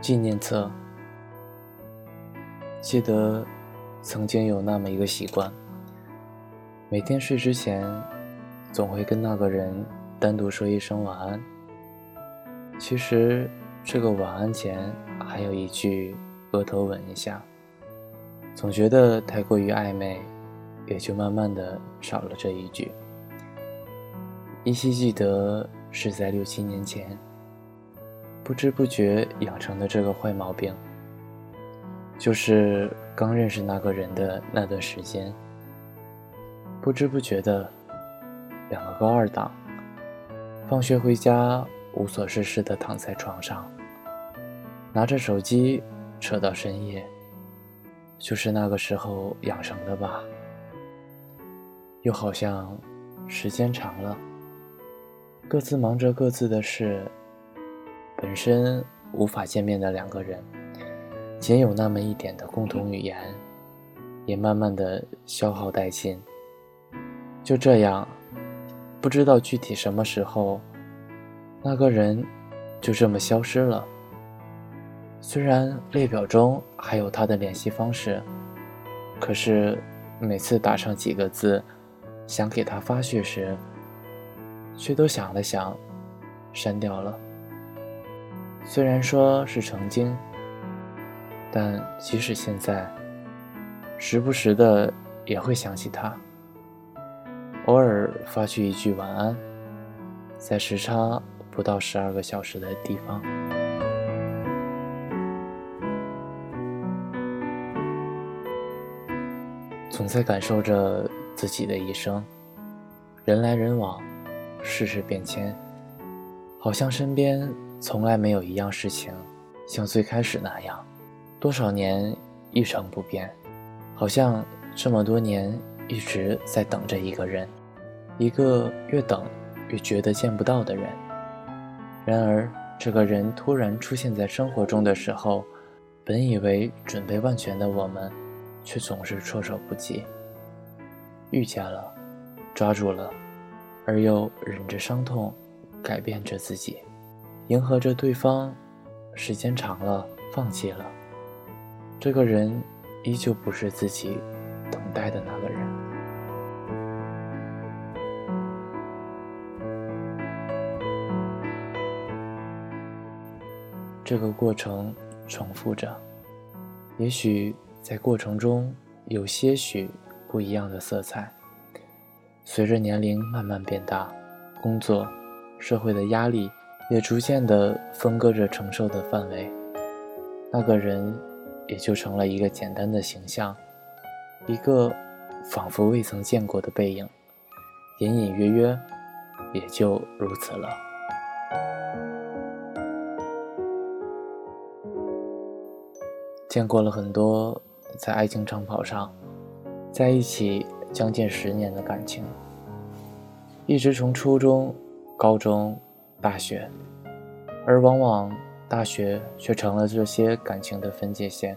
纪念册。记得曾经有那么一个习惯，每天睡之前，总会跟那个人单独说一声晚安。其实这个晚安前还有一句额头吻一下，总觉得太过于暧昧，也就慢慢的少了这一句。依稀记得是在六七年前。不知不觉养成的这个坏毛病，就是刚认识那个人的那段时间，不知不觉的，两个高二党，放学回家无所事事的躺在床上，拿着手机扯到深夜，就是那个时候养成的吧？又好像时间长了，各自忙着各自的事。本身无法见面的两个人，仅有那么一点的共同语言，也慢慢的消耗殆尽。就这样，不知道具体什么时候，那个人就这么消失了。虽然列表中还有他的联系方式，可是每次打上几个字，想给他发去时，却都想了想，删掉了。虽然说是曾经，但即使现在，时不时的也会想起他。偶尔发去一句晚安，在时差不到十二个小时的地方，总在感受着自己的一生。人来人往，世事变迁，好像身边。从来没有一样事情像最开始那样，多少年一成不变，好像这么多年一直在等着一个人，一个越等越觉得见不到的人。然而，这个人突然出现在生活中的时候，本以为准备万全的我们，却总是措手不及。遇见了，抓住了，而又忍着伤痛，改变着自己。迎合着对方，时间长了，放弃了。这个人依旧不是自己等待的那个人。这个过程重复着，也许在过程中有些许不一样的色彩。随着年龄慢慢变大，工作、社会的压力。也逐渐地分割着承受的范围，那个人也就成了一个简单的形象，一个仿佛未曾见过的背影，隐隐约约，也就如此了。见过了很多在爱情长跑上在一起将近十年的感情，一直从初中、高中。大学，而往往大学却成了这些感情的分界线。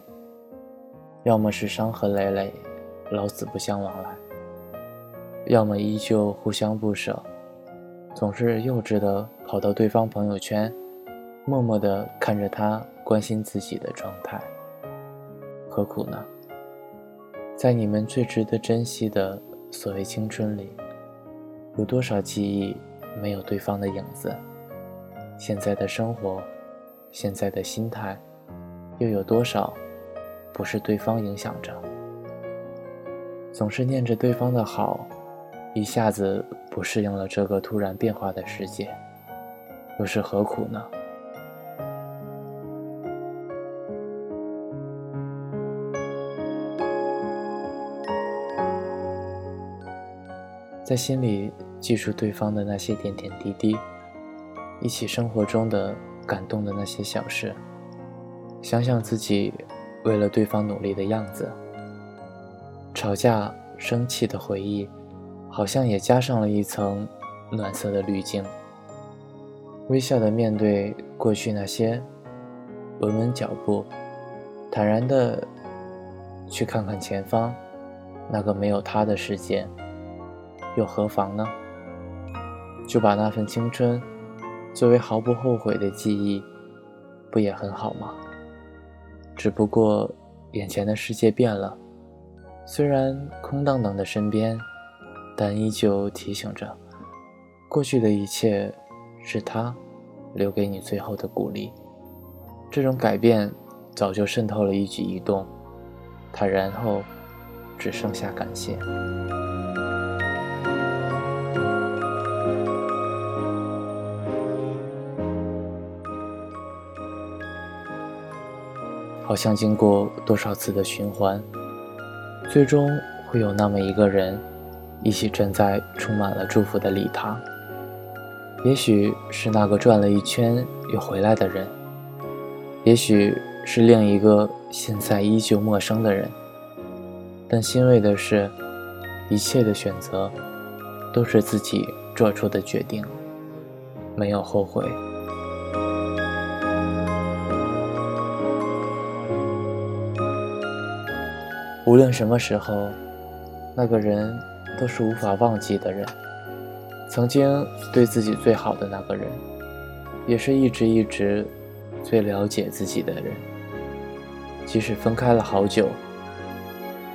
要么是伤痕累累，老死不相往来；要么依旧互相不舍，总是幼稚的跑到对方朋友圈，默默的看着他关心自己的状态。何苦呢？在你们最值得珍惜的所谓青春里，有多少记忆没有对方的影子？现在的生活，现在的心态，又有多少不是对方影响着？总是念着对方的好，一下子不适应了这个突然变化的世界，又是何苦呢？在心里记住对方的那些点点滴滴。一起生活中的感动的那些小事，想想自己为了对方努力的样子，吵架生气的回忆，好像也加上了一层暖色的滤镜。微笑的面对过去那些，稳稳脚步，坦然的去看看前方那个没有他的世界，又何妨呢？就把那份青春。作为毫不后悔的记忆，不也很好吗？只不过眼前的世界变了，虽然空荡荡的身边，但依旧提醒着，过去的一切是他留给你最后的鼓励。这种改变早就渗透了一举一动，他然后只剩下感谢。好像经过多少次的循环，最终会有那么一个人，一起站在充满了祝福的礼堂。也许是那个转了一圈又回来的人，也许是另一个现在依旧陌生的人。但欣慰的是，一切的选择都是自己做出的决定，没有后悔。无论什么时候，那个人都是无法忘记的人，曾经对自己最好的那个人，也是一直一直最了解自己的人。即使分开了好久，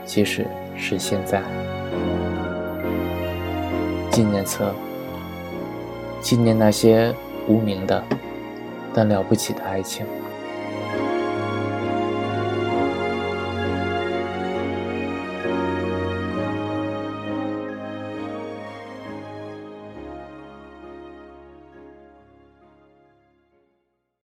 即使是现在。纪念册，纪念那些无名的但了不起的爱情。